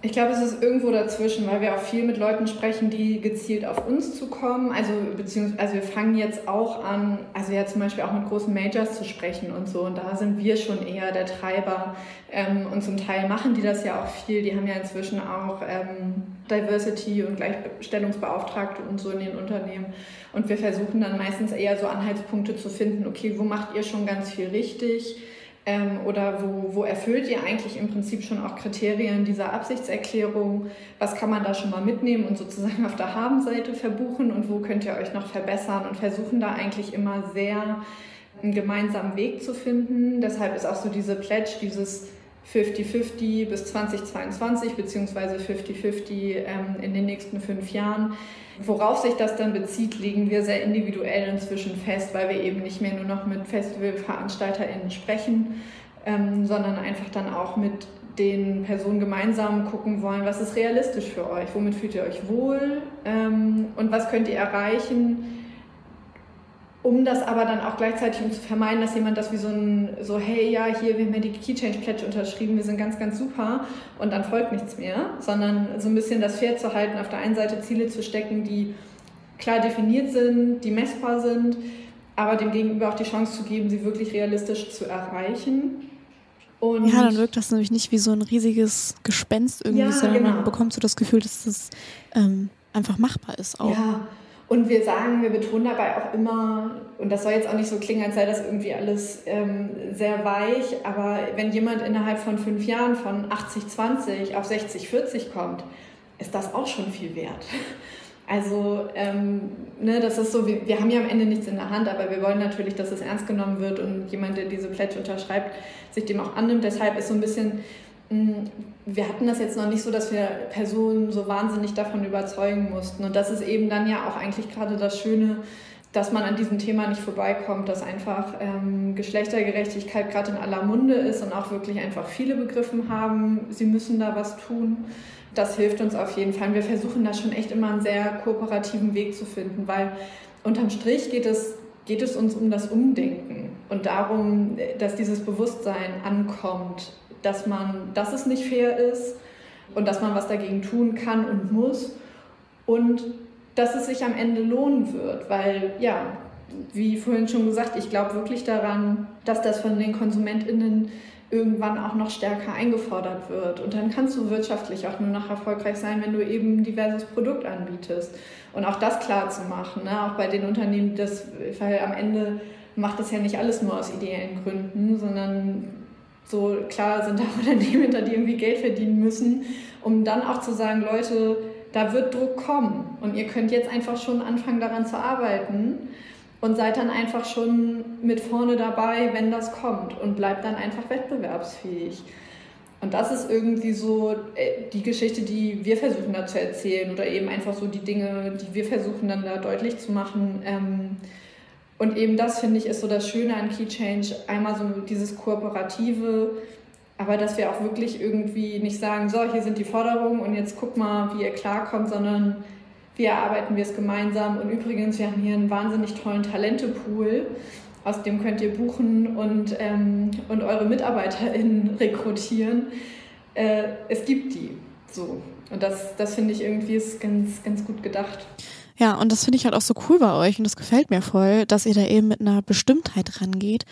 Ich glaube, es ist irgendwo dazwischen, weil wir auch viel mit Leuten sprechen, die gezielt auf uns zukommen. Also beziehungsweise also wir fangen jetzt auch an, also ja zum Beispiel auch mit großen Majors zu sprechen und so. Und da sind wir schon eher der Treiber. Ähm, und zum Teil machen die das ja auch viel. Die haben ja inzwischen auch ähm, Diversity und Gleichstellungsbeauftragte und so in den Unternehmen. Und wir versuchen dann meistens eher so Anhaltspunkte zu finden, okay, wo macht ihr schon ganz viel richtig? Ähm, oder wo, wo erfüllt ihr eigentlich im Prinzip schon auch Kriterien dieser Absichtserklärung? Was kann man da schon mal mitnehmen und sozusagen auf der Habenseite verbuchen und wo könnt ihr euch noch verbessern und versuchen da eigentlich immer sehr einen gemeinsamen Weg zu finden. Deshalb ist auch so diese Pledge, dieses 50-50 bis 2022 beziehungsweise 50-50 ähm, in den nächsten fünf Jahren. Worauf sich das dann bezieht, legen wir sehr individuell inzwischen fest, weil wir eben nicht mehr nur noch mit FestivalveranstalterInnen sprechen, ähm, sondern einfach dann auch mit den Personen gemeinsam gucken wollen, was ist realistisch für euch, womit fühlt ihr euch wohl ähm, und was könnt ihr erreichen, um das aber dann auch gleichzeitig, um zu vermeiden, dass jemand das wie so ein, so, hey, ja, hier, wir haben ja die Key Change Pledge unterschrieben, wir sind ganz, ganz super und dann folgt nichts mehr, sondern so ein bisschen das Pferd zu halten, auf der einen Seite Ziele zu stecken, die klar definiert sind, die messbar sind, aber dem Gegenüber auch die Chance zu geben, sie wirklich realistisch zu erreichen. Und ja, dann wirkt das nämlich nicht wie so ein riesiges Gespenst irgendwie, ja, sondern genau. man bekommt so das Gefühl, dass das ähm, einfach machbar ist auch. Ja, und wir sagen, wir betonen dabei auch immer, und das soll jetzt auch nicht so klingen, als sei das irgendwie alles ähm, sehr weich, aber wenn jemand innerhalb von fünf Jahren von 80-20 auf 60-40 kommt, ist das auch schon viel wert. Also, ähm, ne, das ist so, wir, wir haben ja am Ende nichts in der Hand, aber wir wollen natürlich, dass es ernst genommen wird und jemand, der diese Pledge unterschreibt, sich dem auch annimmt. Deshalb ist so ein bisschen wir hatten das jetzt noch nicht so, dass wir Personen so wahnsinnig davon überzeugen mussten. Und das ist eben dann ja auch eigentlich gerade das Schöne, dass man an diesem Thema nicht vorbeikommt, dass einfach ähm, Geschlechtergerechtigkeit gerade in aller Munde ist und auch wirklich einfach viele begriffen haben, sie müssen da was tun. Das hilft uns auf jeden Fall. Wir versuchen da schon echt immer einen sehr kooperativen Weg zu finden, weil unterm Strich geht es, geht es uns um das Umdenken und darum, dass dieses Bewusstsein ankommt dass man, dass es nicht fair ist und dass man was dagegen tun kann und muss und dass es sich am Ende lohnen wird, weil ja, wie vorhin schon gesagt, ich glaube wirklich daran, dass das von den KonsumentInnen irgendwann auch noch stärker eingefordert wird. Und dann kannst du wirtschaftlich auch nur noch erfolgreich sein, wenn du eben ein diverses Produkt anbietest. Und auch das klar zu machen, ne? auch bei den Unternehmen, das, weil am Ende macht das ja nicht alles nur aus ideellen Gründen, sondern so klar sind auch Unternehmen hinter, die irgendwie Geld verdienen müssen, um dann auch zu sagen, Leute, da wird Druck kommen und ihr könnt jetzt einfach schon anfangen daran zu arbeiten und seid dann einfach schon mit vorne dabei, wenn das kommt und bleibt dann einfach wettbewerbsfähig. Und das ist irgendwie so äh, die Geschichte, die wir versuchen da zu erzählen oder eben einfach so die Dinge, die wir versuchen dann da deutlich zu machen. Ähm, und eben das, finde ich, ist so das Schöne an Key Change. Einmal so dieses Kooperative, aber dass wir auch wirklich irgendwie nicht sagen, so, hier sind die Forderungen und jetzt guck mal, wie ihr klarkommt, sondern wie erarbeiten wir es gemeinsam. Und übrigens, wir haben hier einen wahnsinnig tollen Talentepool, aus dem könnt ihr buchen und, ähm, und eure MitarbeiterInnen rekrutieren. Äh, es gibt die. So. Und das, das finde ich irgendwie ist ganz, ganz gut gedacht. Ja, und das finde ich halt auch so cool bei euch und das gefällt mir voll, dass ihr da eben mit einer Bestimmtheit rangeht,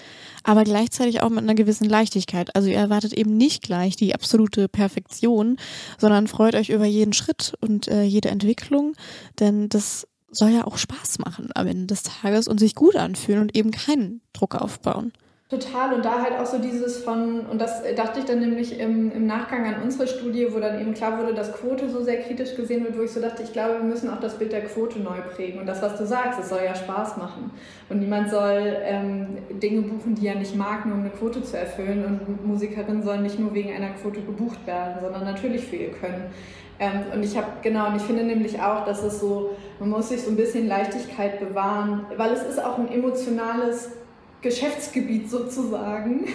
aber gleichzeitig auch mit einer gewissen Leichtigkeit. Also ihr erwartet eben nicht gleich die absolute Perfektion, sondern freut euch über jeden Schritt und äh, jede Entwicklung, denn das soll ja auch Spaß machen am Ende des Tages und sich gut anfühlen und eben keinen Druck aufbauen. Total und da halt auch so dieses von, und das dachte ich dann nämlich im, im Nachgang an unsere Studie, wo dann eben klar wurde, dass Quote so sehr kritisch gesehen wird, wo ich so dachte, ich glaube, wir müssen auch das Bild der Quote neu prägen. Und das, was du sagst, es soll ja Spaß machen. Und niemand soll ähm, Dinge buchen, die er nicht mag, nur um eine Quote zu erfüllen. Und Musikerinnen sollen nicht nur wegen einer Quote gebucht werden, sondern natürlich für ihr Können. Ähm, und ich habe, genau, und ich finde nämlich auch, dass es so, man muss sich so ein bisschen Leichtigkeit bewahren, weil es ist auch ein emotionales Geschäftsgebiet sozusagen.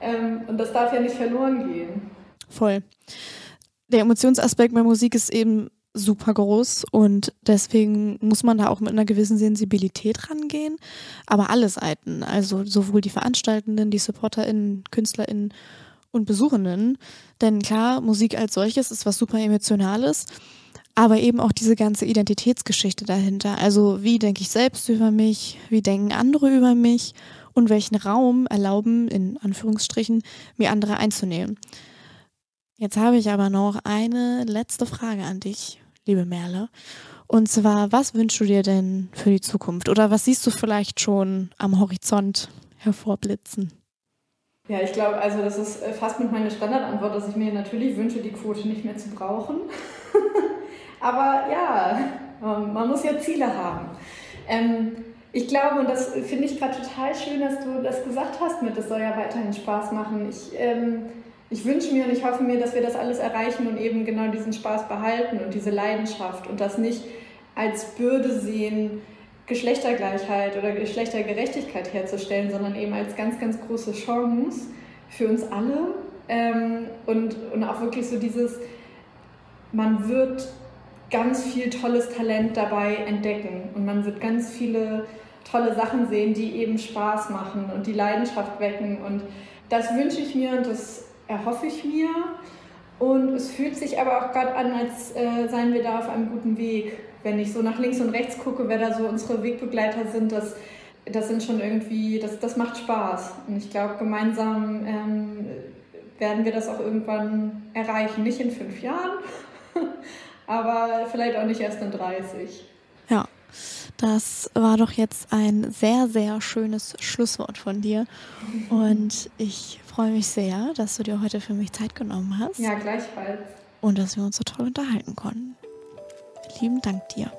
Ähm, und das darf ja nicht verloren gehen. Voll. Der Emotionsaspekt bei Musik ist eben super groß und deswegen muss man da auch mit einer gewissen Sensibilität rangehen. Aber alle Seiten, also sowohl die Veranstaltenden, die SupporterInnen, KünstlerInnen und Besuchenden. Denn klar, Musik als solches ist was super Emotionales, aber eben auch diese ganze Identitätsgeschichte dahinter. Also wie denke ich selbst über mich, wie denken andere über mich und welchen Raum erlauben, in Anführungsstrichen, mir andere einzunehmen. Jetzt habe ich aber noch eine letzte Frage an dich, liebe Merle. Und zwar, was wünschst du dir denn für die Zukunft? Oder was siehst du vielleicht schon am Horizont hervorblitzen? Ja, ich glaube, also das ist fast mit meiner Standardantwort, dass ich mir natürlich wünsche, die Quote nicht mehr zu brauchen. Aber ja, man muss ja Ziele haben. Ähm, ich glaube, und das finde ich gerade total schön, dass du das gesagt hast mit, das soll ja weiterhin Spaß machen. Ich, ähm, ich wünsche mir und ich hoffe mir, dass wir das alles erreichen und eben genau diesen Spaß behalten und diese Leidenschaft und das nicht als Bürde sehen, Geschlechtergleichheit oder Geschlechtergerechtigkeit herzustellen, sondern eben als ganz, ganz große Chance für uns alle. Ähm, und, und auch wirklich so dieses, man wird ganz viel tolles Talent dabei entdecken und man wird ganz viele tolle Sachen sehen, die eben Spaß machen und die Leidenschaft wecken. Und das wünsche ich mir und das erhoffe ich mir. Und es fühlt sich aber auch gerade an, als äh, seien wir da auf einem guten Weg. Wenn ich so nach links und rechts gucke, wer da so unsere Wegbegleiter sind, das, das sind schon irgendwie, das, das macht Spaß. Und ich glaube, gemeinsam ähm, werden wir das auch irgendwann erreichen. Nicht in fünf Jahren, aber vielleicht auch nicht erst in 30. Ja, das war doch jetzt ein sehr, sehr schönes Schlusswort von dir. Und ich freue mich sehr, dass du dir heute für mich Zeit genommen hast. Ja, gleichfalls. Und dass wir uns so toll unterhalten konnten. Lieben Dank dir.